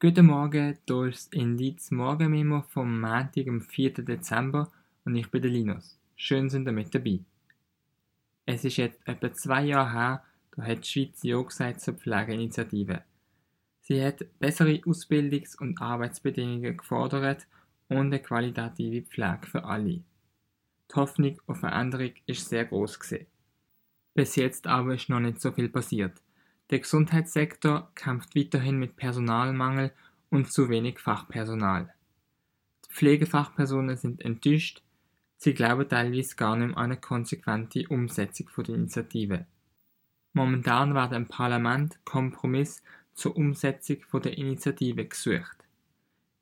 Guten Morgen, hier ist das Indiz Morgenmemo vom Montag, am 4. Dezember und ich bin der Linus. Schön sind ihr mit dabei. Es ist jetzt etwa zwei Jahre her, da hat die Schweiz Ja gesagt zur Pflegeinitiative. Sie hat bessere Ausbildungs- und Arbeitsbedingungen gefordert und eine qualitative Pflege für alle. Die Hoffnung auf Veränderung ist sehr groß. Bis jetzt aber ist noch nicht so viel passiert. Der Gesundheitssektor kämpft weiterhin mit Personalmangel und zu wenig Fachpersonal. Pflegefachpersonen sind enttäuscht, sie glauben teilweise gar nicht an eine konsequente Umsetzung der Initiative. Momentan werden im Parlament Kompromiss zur Umsetzung der Initiative gesucht.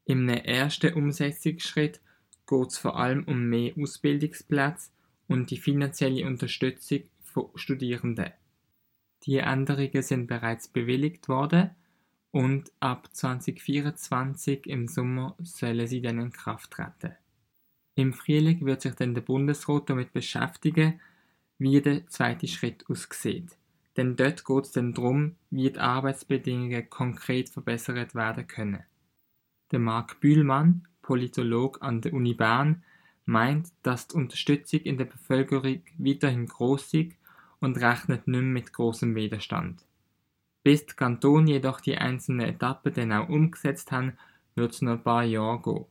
Im ersten Umsetzungsschritt geht es vor allem um mehr Ausbildungsplätze und die finanzielle Unterstützung von Studierenden. Die Änderungen sind bereits bewilligt worden und ab 2024 im Sommer sollen sie dann in Kraft treten. Im Frühling wird sich dann der Bundesrat damit beschäftigen, wie der zweite Schritt aussieht. Denn dort geht es dann darum, wie die Arbeitsbedingungen konkret verbessert werden können. Der Marc Bühlmann, Politolog an der Uni Bern, meint, dass die Unterstützung in der Bevölkerung weiterhin groß ist und rechnet nicht mit großem Widerstand. Bis die Kantone jedoch die einzelnen Etappen dann auch umgesetzt haben, wird es noch ein paar Jahre gehen.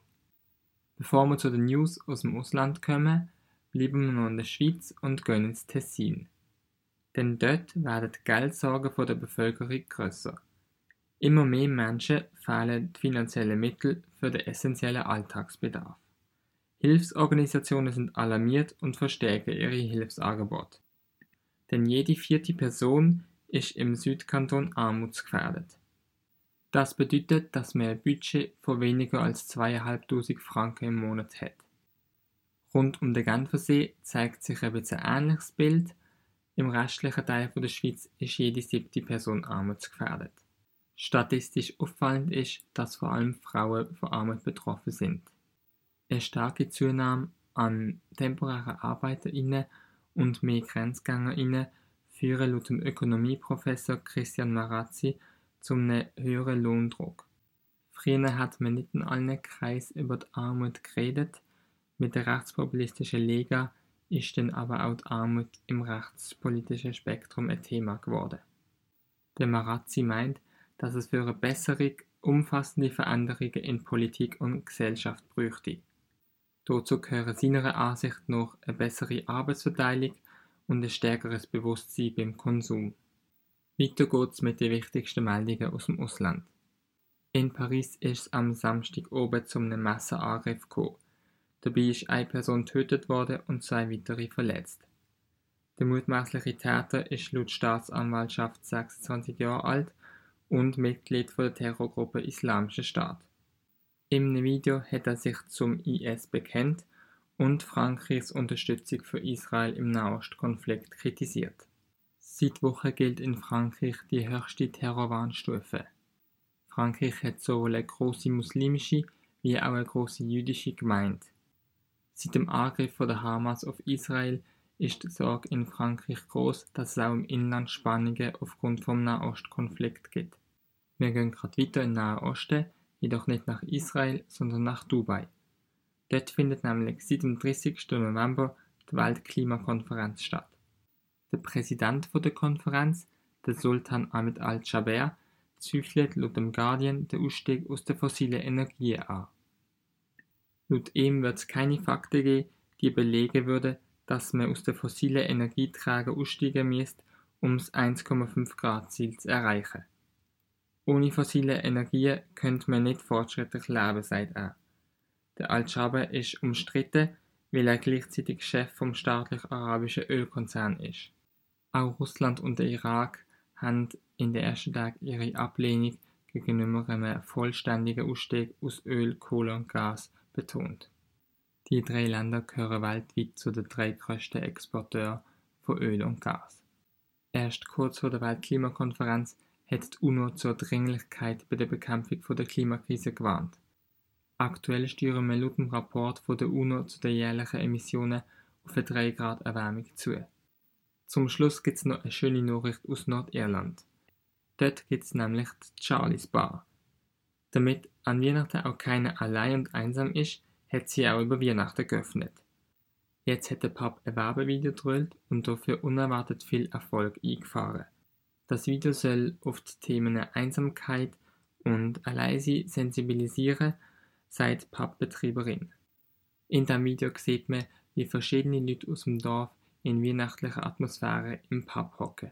Bevor wir zu den News aus dem Ausland kommen, bleiben wir noch in der Schweiz und gehen ins Tessin. Denn dort werden die Geldsorgen der Bevölkerung grösser. Immer mehr Menschen fehlen die finanziellen Mittel für den essentiellen Alltagsbedarf. Hilfsorganisationen sind alarmiert und verstärken ihre Hilfsangebote denn jede vierte Person ist im Südkanton armutsgefährdet. Das bedeutet, dass man ein Budget von weniger als 2'500 Franken im Monat hat. Rund um den Genfersee zeigt sich ein bisschen ähnliches Bild. Im restlichen Teil der Schweiz ist jede siebte Person armutsgefährdet. Statistisch auffallend ist, dass vor allem Frauen von Armut betroffen sind. Eine starke Zunahme an temporären ArbeiterInnen und mehr GrenzgängerInnen führen laut dem Ökonomieprofessor Christian Marazzi zu einem höheren Lohndruck. Früher hat man nicht in allen Kreisen über die Armut geredet, mit der rechtspopulistischen Lega ist dann aber auch die Armut im rechtspolitischen Spektrum ein Thema geworden. Der Marazzi meint, dass es für eine bessere, umfassende Veränderungen in Politik und Gesellschaft bräuchte. Dazu gehören seiner Ansicht nach eine bessere Arbeitsverteilung und ein stärkeres Bewusstsein beim Konsum. Weiter geht's mit den wichtigsten Meldungen aus dem Ausland. In Paris ist es am Samstag oben zu einem Messerangriff gekommen. Dabei ist eine Person getötet worden und zwei weitere verletzt. Der mutmaßliche Täter ist laut Staatsanwaltschaft 26 Jahre alt und Mitglied der Terrorgruppe Islamischer Staat. Im Video hat er sich zum IS bekennt und Frankreichs Unterstützung für Israel im Nahostkonflikt kritisiert. Seit Wochen gilt in Frankreich die höchste Terrorwarnstufe. Frankreich hat sowohl eine große muslimische wie auch eine große jüdische Gemeinde. Seit dem Angriff von der Hamas auf Israel ist die Sorge in Frankreich groß, dass es auch im Inland Spannungen aufgrund vom Nahostkonflikt gibt. Wir gehen gerade weiter in den Nahen Osten, jedoch nicht nach Israel, sondern nach Dubai. Dort findet nämlich seit dem 30. November die Weltklimakonferenz statt. Der Präsident der Konferenz, der Sultan Ahmed al-Jaber, zweifelt laut dem Guardian den Ausstieg aus der fossilen Energie an. Laut ihm wird es keine Fakten geben, die belegen würden, dass man aus den fossilen Energieträgern aussteigen müsste, um das 1,5 Grad Ziel zu erreichen. Ohne fossile Energien könnte man nicht fortschrittlich leben, sagt er. Der Al-Jaber ist umstritten, weil er gleichzeitig Chef vom staatlich-arabischen Ölkonzern ist. Auch Russland und der Irak haben in den ersten Tagen ihre Ablehnung gegenüber einem vollständigen Ausstieg aus Öl, Kohle und Gas betont. Die drei Länder gehören weltweit zu den drei größten Exporteuren von Öl und Gas. Erst kurz vor der Weltklimakonferenz hat die UNO zur Dringlichkeit bei der Bekämpfung der Klimakrise gewarnt. Aktuell steuern wir laut dem Rapport der UNO zu den jährlichen Emissionen auf eine 3 Grad Erwärmung zu. Zum Schluss gibt es noch eine schöne Nachricht aus Nordirland. Dort gibt es nämlich die Charlie's Bar. Damit an Weihnachten auch keiner allein und einsam ist, hat sie auch über Weihnachten geöffnet. Jetzt hat der Pub ein Werbevideo gedreht und dafür unerwartet viel Erfolg eingefahren. Das Video soll auf die Themen Einsamkeit und Alleinsein sensibilisieren, sagt Pubbetreiberin. In dem Video sieht man, wie verschiedene Leute aus dem Dorf in weihnachtlicher Atmosphäre im Pub hocken.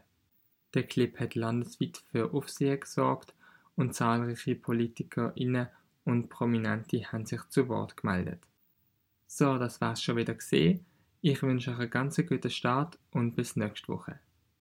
Der Clip hat landesweit für Aufsehen gesorgt und zahlreiche PolitikerInnen und Prominente haben sich zu Wort gemeldet. So, das war's schon wieder gesehen. Ich wünsche euch einen ganz guten Start und bis nächste Woche.